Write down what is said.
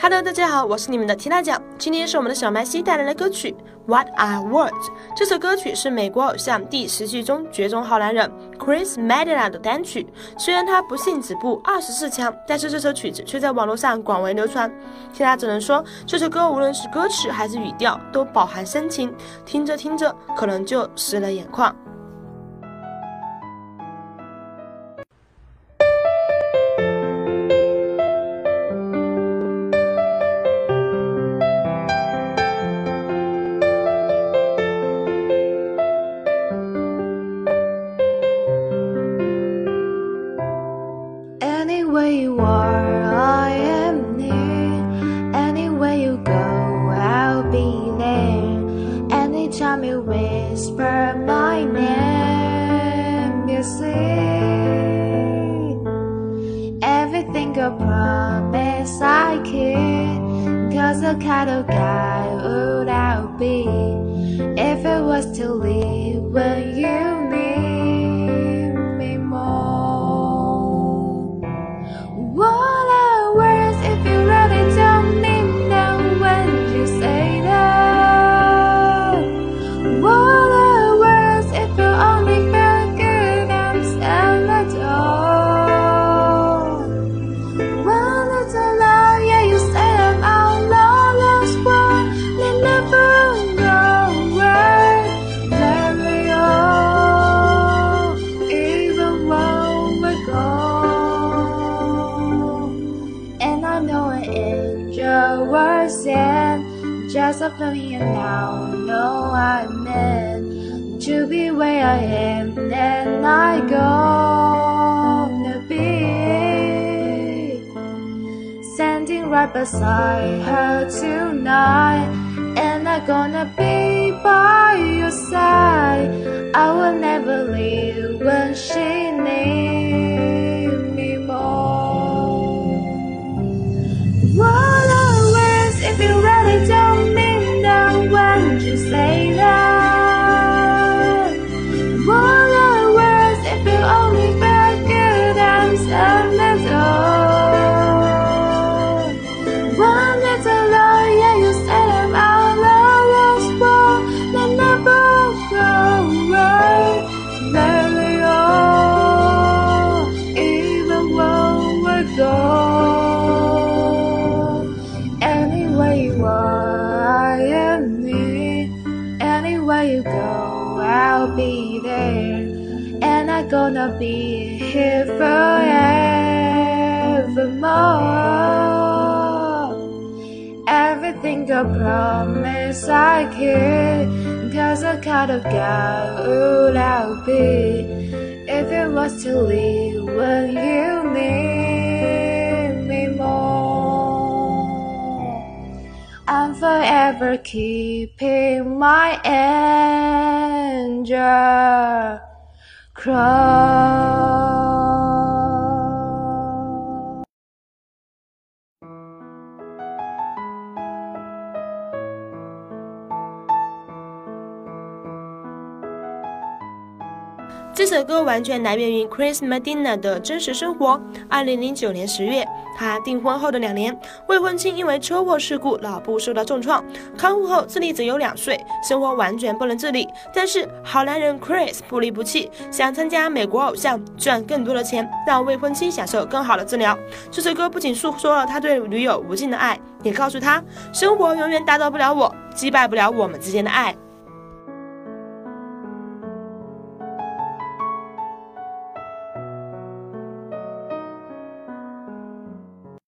Hello，大家好，我是你们的缇娜酱。今天是我们的小麦西带来的歌曲《What a Words》。这首歌曲是美国偶像第十季中绝种好男人 Chris Medina 的单曲。虽然他不幸止步二十四强，但是这首曲子却在网络上广为流传。缇娜只能说，这首歌无论是歌词还是语调，都饱含深情，听着听着可能就湿了眼眶。Anywhere you are, I am near. Anywhere you go, I'll be there. Anytime you whisper my name, you see everything I promise I keep. Cause the kind of guy would I be if it was to leave when you was in just a feeling and now I know I meant to be where I am and I gonna be standing right beside her tonight. And I'm gonna be by your side. I will never leave when she needs when you say that? Be there. And I'm gonna be here forevermore. Everything I promise I keep. Cause the kind of guy would I'll be if it was to leave when you I'm forever keeping my angel cross. 这首歌完全来源于 Chris Medina 的真实生活。二零零九年十月，他订婚后的两年，未婚妻因为车祸事故脑部受到重创，康复后智力只有两岁，生活完全不能自理。但是好男人 Chris 不离不弃，想参加美国偶像，赚更多的钱，让未婚妻享受更好的治疗。这首歌不仅诉说了他对女友无尽的爱，也告诉他，生活永远打倒不了我，击败不了我们之间的爱。